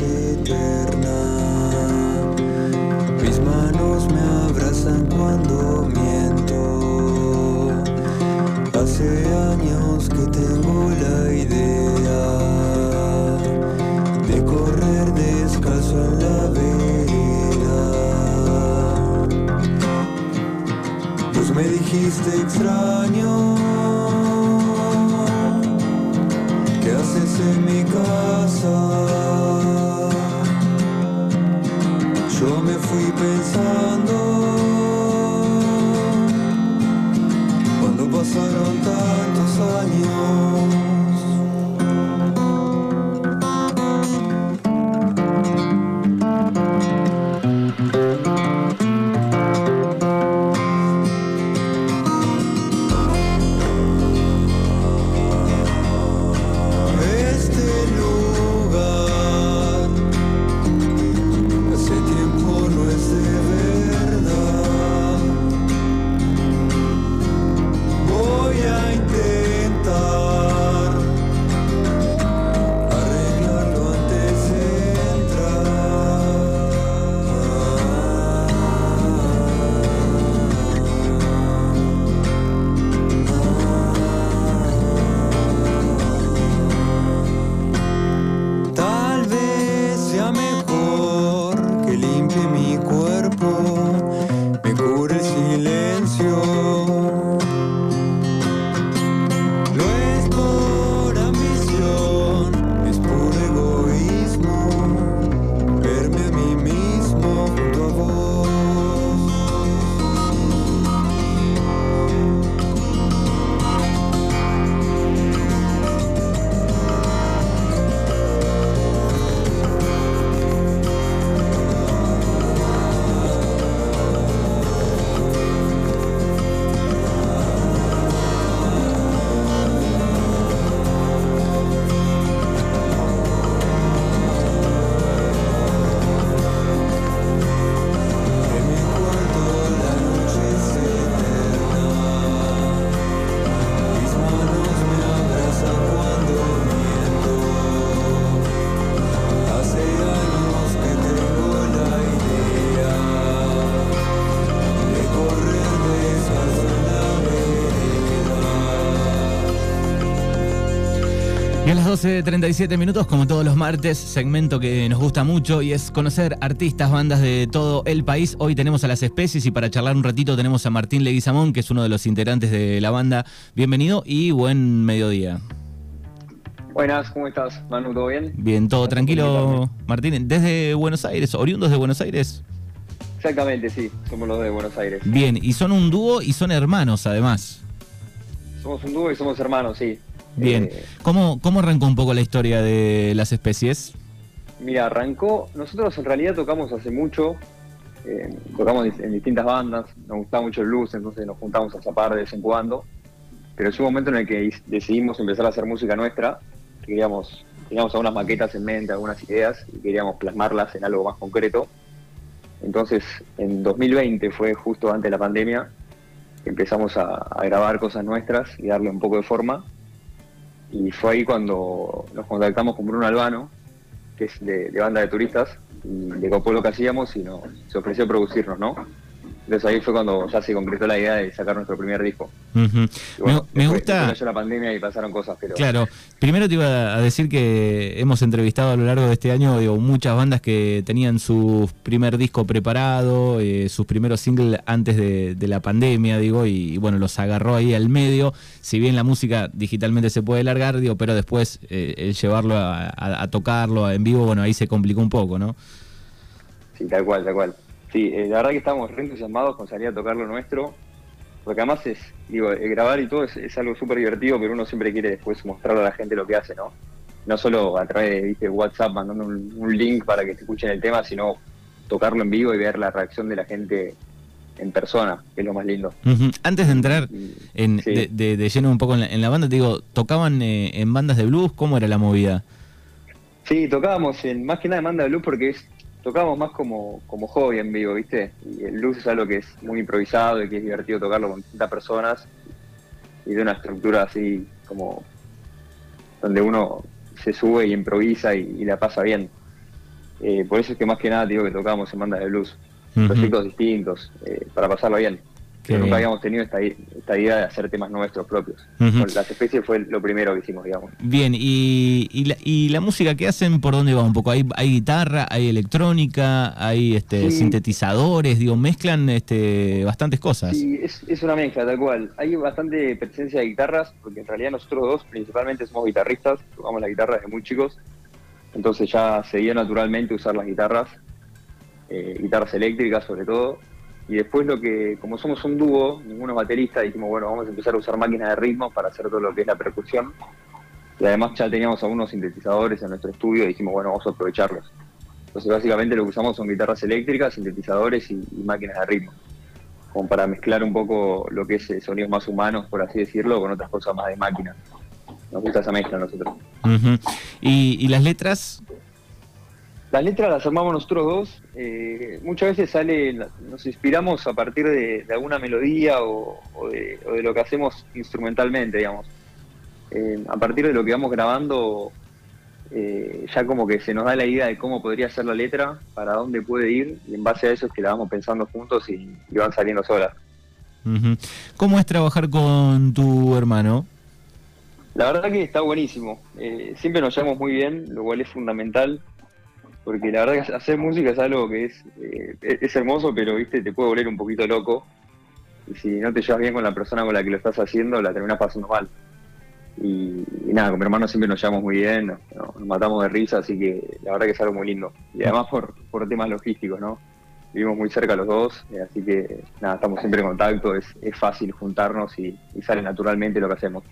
eterna. Mis manos me abrazan cuando miento. Hace años que tengo la idea de correr descalzo en la vereda. Pues me dijiste extraño. Mejor que las 12.37 minutos, como todos los martes, segmento que nos gusta mucho y es conocer artistas, bandas de todo el país. Hoy tenemos a las especies y para charlar un ratito tenemos a Martín Leguizamón, que es uno de los integrantes de la banda. Bienvenido y buen mediodía. Buenas, ¿cómo estás, Manu? ¿Todo bien? Bien, todo tranquilo. Martín. Desde Buenos Aires, oriundos de Buenos Aires. Exactamente, sí, somos los de Buenos Aires. Bien, y son un dúo y son hermanos además. Somos un dúo y somos hermanos, sí. Bien, Eh, ¿Cómo, ¿cómo arrancó un poco la historia de las especies? mira, arrancó, nosotros en realidad tocamos hace mucho, eh, tocamos en distintas bandas, nos gustaba mucho el blues, entonces nos juntamos a zapar de vez en cuando, pero llegó un momento en el que decidimos empezar a hacer música nuestra, que queríamos, teníamos algunas maquetas en mente, algunas ideas, y queríamos plasmarlas en algo más concreto. Entonces, en 2020 fue justo antes de la pandemia, empezamos a, a grabar cosas nuestras y darle un poco de forma. Y fue ahí cuando nos contactamos con Bruno Albano, que es de, banda de turistas, y le copó lo que hacíamos y nos, se ofreció a producirnos, ¿no? Entonces ahí fue cuando ya se concretó la idea de sacar nuestro primer disco. Ujú. Y bueno, me, gusta... la pandemia y pasaron cosas, pero Claro, primero te iba a decir que hemos entrevistado a lo largo de este año digo, muchas bandas que tenían su primer disco preparado, eh, sus primeros singles antes de, de la pandemia, digo, y, bueno, los agarró ahí al medio. Si bien la música digitalmente se puede largar, digo, pero después eh, el llevarlo a, a- a tocarlo en vivo, bueno, ahí se complicó un poco, ¿no? Sí, tal cual, tal cual. Sí, eh, la verdad que estamos re entusiasmados con salir a tocar lo nuestro, porque además es, digo, eh, grabar y todo es, es algo súper divertido, pero uno siempre quiere después mostrarle a la gente lo que hace, ¿no? No solo a través de ¿viste, WhatsApp mandando un, un link para que te escuchen el tema, sino tocarlo en vivo y ver la reacción de la gente en persona, que es lo más lindo. Antes de entrar en, sí. de, de- de lleno un poco en la, en la banda, te digo, ¿tocaban eh, en bandas de blues? ¿Cómo era la movida? Sí, tocábamos en, más que nada en banda de blues porque es, tocábamos más como, como hobby en vivo, ¿viste? Y el blues es algo que es muy improvisado y que es divertido tocarlo con distintas personas y de una estructura así como donde uno se sube y improvisa y, y la pasa bien. Eh, por eso es que más que nada digo que tocábamos en bandas de blues, Ujú. proyectos distintos, eh, para pasarlo bien. Nunca habíamos tenido esta, idea de hacer temas nuestros propios. Las especies fue lo primero que hicimos, digamos. Bien, y, y, la, y la música que hacen, ¿por dónde va un poco? ¿Hay, hay guitarra, hay electrónica, hay este, Sí. sintetizadores? Digo, mezclan este, bastantes cosas. Sí, es, es una mezcla, tal cual. Hay bastante presencia de guitarras, porque en realidad nosotros dos principalmente somos guitarristas, tocamos la guitarra desde muy chicos, entonces ya se dio naturalmente usar las guitarras, eh, guitarras eléctricas sobre todo, y después lo que, como somos un dúo, ninguno es baterista, dijimos, bueno, vamos a empezar a usar máquinas de ritmo para hacer todo lo que es la percusión, y además ya teníamos algunos sintetizadores en nuestro estudio y dijimos, bueno, vamos a aprovecharlos. Entonces básicamente lo que usamos son guitarras eléctricas, sintetizadores y, máquinas de ritmo como para mezclar un poco lo que es eh, sonidos más humanos, por así decirlo, con otras cosas más de máquina. Nos gusta esa mezcla a nosotros. Y las letras? Las letras las armamos nosotros dos. eh, muchas veces sale, nos inspiramos a partir de, de alguna melodía o, o de, o de lo que hacemos instrumentalmente, digamos. Eh, a partir de lo que vamos grabando, eh, ya como que se nos da la idea de cómo podría ser la letra, para dónde puede ir, y en base a eso es que la vamos pensando juntos y, y van saliendo solas. ¿Cómo es trabajar con tu hermano? La verdad que está buenísimo. Siempre nos llevamos muy bien, lo cual es fundamental, porque la verdad que hacer música es algo que es, eh, es hermoso, pero viste te puede volver un poquito loco. Y si no te llevas bien con la persona con la que lo estás haciendo, la terminas pasando mal. Y, nada, con mi hermano siempre nos llevamos muy bien, nos, matamos de risa, así que la verdad que es algo muy lindo. Y además por, por temas logísticos, ¿no? Vivimos muy cerca los dos, eh, así que nada, estamos siempre en contacto, es, es fácil juntarnos y sale naturalmente lo que hacemos.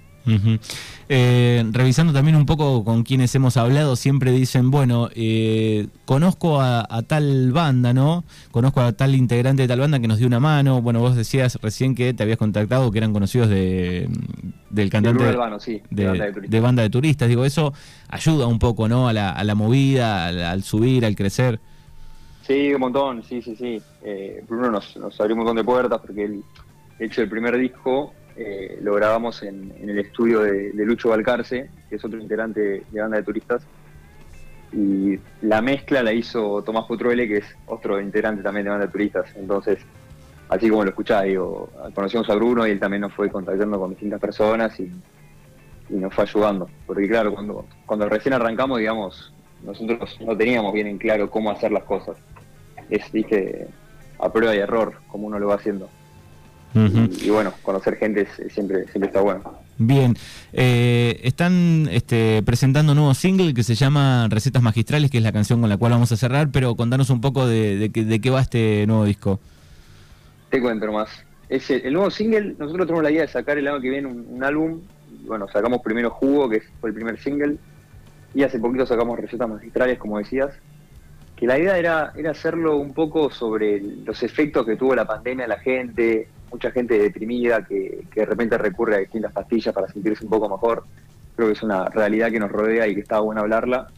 Eh, revisando también un poco con quienes hemos hablado, siempre dicen, bueno, eh, conozco a, a tal banda, ¿no? Conozco a tal integrante de tal banda que nos dio una mano. Bueno, vos decías recién que te habías contactado, que eran conocidos de, del cantante sí, de de, banda de banda de turistas. Digo, eso ayuda un poco, ¿no? A la, a la movida, al, al subir, al crecer. Sí, un montón, sí, sí, sí. Eh, Bruno nos, nos abrió un montón de puertas porque él, de hecho, el primer disco eh, lo grabamos en, el estudio de, Lucho Balcarce, que es otro integrante de banda de turistas. Y la mezcla la hizo Tomás Putruele, que es otro integrante también de banda de turistas. Entonces, así como lo escuchás, digo, conocimos a Bruno y él también nos fue contactando con distintas personas y, nos fue ayudando. Porque claro, cuando, recién arrancamos, digamos, nosotros no teníamos bien en claro cómo hacer las cosas. Es, viste, a prueba y error, como uno lo va haciendo. Y, y bueno, conocer gente es- siempre, siempre está bueno. Bien, eh, están este, presentando un nuevo single que se llama Recetas Magistrales, que es la canción con la cual vamos a cerrar, pero contanos un poco de, de, qué- de qué va este nuevo disco. Te cuento nomás. Es el, el nuevo single, nosotros tenemos la idea de sacar el año que viene un, un álbum. Bueno, sacamos primero Jugo, que fue el primer single, y hace poquito sacamos Recetas Magistrales, como decías. Que la idea era, era hacerlo un poco sobre los efectos que tuvo la pandemia en la gente, mucha gente deprimida que, que de repente recurre a distintas pastillas para sentirse un poco mejor. Creo que es una realidad que nos rodea y que está bueno hablarla.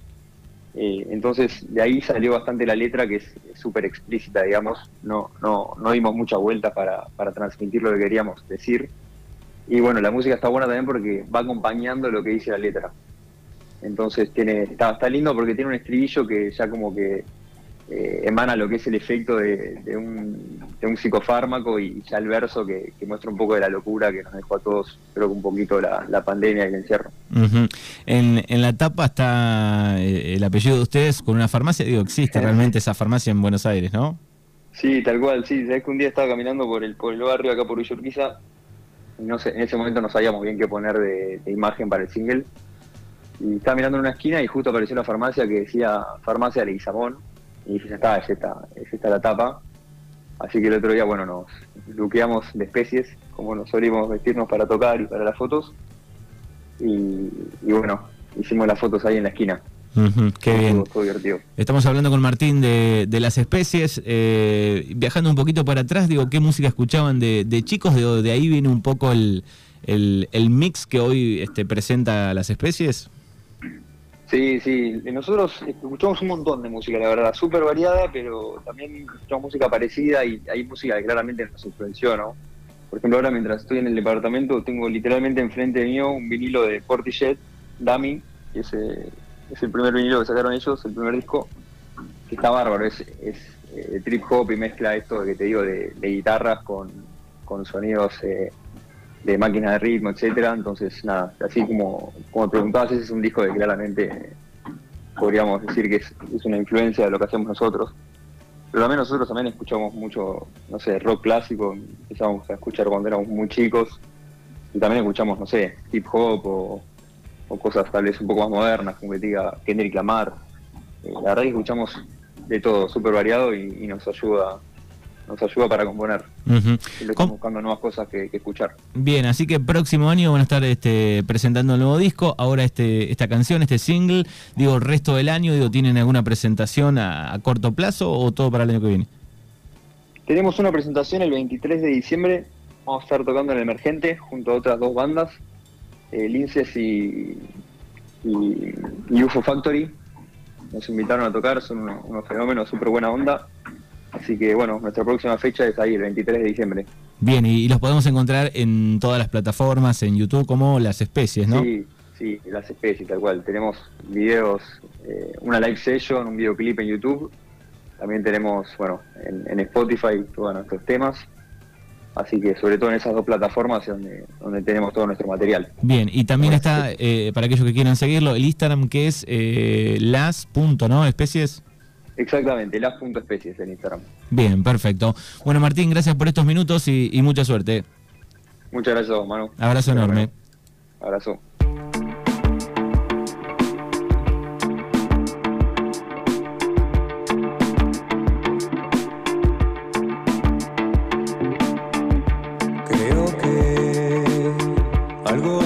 Eh, entonces, de ahí salió bastante la letra, que es súper explícita, digamos. No, no, no dimos mucha vuelta para, para transmitir lo que queríamos decir. Y bueno, la música está buena también porque va acompañando lo que dice la letra. Entonces, tiene está, está lindo porque tiene un estribillo que ya como que eh, emana lo que es el efecto de, de un, de un psicofármaco y ya el verso que, que muestra un poco de la locura que nos dejó a todos, creo que un poquito la, la pandemia y el encierro. En, en la tapa está eh, el apellido de ustedes con una farmacia. Digo, existe realmente esa farmacia en Buenos Aires, ¿no? Sí, tal cual, sí. Sabes que un día estaba caminando por el, por el barrio acá por Villa Urquiza y no sé, en ese momento no sabíamos bien qué poner de, de imagen para el single. Y estaba mirando en una esquina y justo apareció la farmacia que decía Farmacia Leguizamón. Y ya está, es esta, es esta la tapa. Así que el otro día, bueno, nos luqueamos de especies, como nos solimos vestirnos para tocar y para las fotos. Y, y bueno, hicimos las fotos ahí en la esquina. Qué bien. Divertido. Estamos hablando con Martín de, de las especies. eh, viajando un poquito para atrás, digo, ¿qué música escuchaban de, de chicos? De, de ahí viene un poco el, el, el mix que hoy este, presenta las especies. Sí, sí, nosotros escuchamos un montón de música, la verdad, súper variada, pero también escuchamos música parecida y hay música que claramente nos influenció, ¿no? Por ejemplo, ahora mientras estoy en el departamento tengo literalmente enfrente mío un vinilo de Portishead, Dummy, que es, eh, es el primer vinilo que sacaron ellos, el primer disco, está bárbaro, es, es eh, trip hop y mezcla esto que te digo de, guitarras con, con sonidos eh, de máquinas de ritmo, etcétera. Entonces, nada, así como, como preguntabas, ese es un disco que claramente podríamos decir que es, es una influencia de lo que hacemos nosotros. Pero también nosotros también escuchamos mucho, no sé, rock clásico, empezamos a escuchar cuando éramos muy chicos, y también escuchamos, no sé, hip hop o, cosas tal vez un poco más modernas, como que diga Kendrick Lamar. Eh, la verdad que escuchamos de todo, súper variado y, nos ayuda nos ayuda para componer. estamos buscando nuevas cosas que, escuchar. Bien, así que próximo año van a estar este, presentando el nuevo disco. Ahora este, esta canción, este single, digo, el resto del año, digo, ¿tienen alguna presentación a, corto plazo o todo para el año que viene? Tenemos una presentación el 23 de diciembre. Vamos a estar tocando en el Emergente junto a otras dos bandas, eh, Linces y, y UFO Factory nos invitaron a tocar, son unos, fenómenos, súper buena onda. Así que bueno, nuestra próxima fecha es ahí, el 23 de diciembre. Bien, y, los podemos encontrar en todas las plataformas, en YouTube, como Las Especies, ¿no? Sí, sí, Las Especies, tal cual. Tenemos videos, eh, una live session, un videoclip en YouTube. También tenemos, bueno, en, en Spotify todos nuestros temas. Así que sobre todo en esas dos plataformas es donde, donde tenemos todo nuestro material. Bien, y también está, eh, para aquellos que quieran seguirlo, el Instagram que es eh, las. ¿no? Especies. Exactamente, las.especies en Instagram. Bien, perfecto. Bueno, Martín, gracias por estos minutos y, mucha suerte. Muchas gracias, Manu. Abrazo enorme. Abrazo. Salgo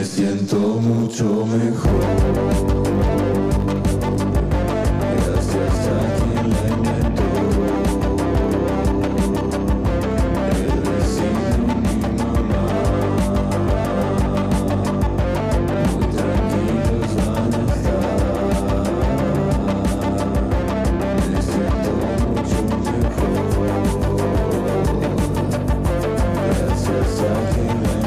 me siento mucho mejor. Gracias a quien la inventó. El vecino mi mamá. Muy tranquilos van a estar. Me siento mucho mejor. Gracias a quien la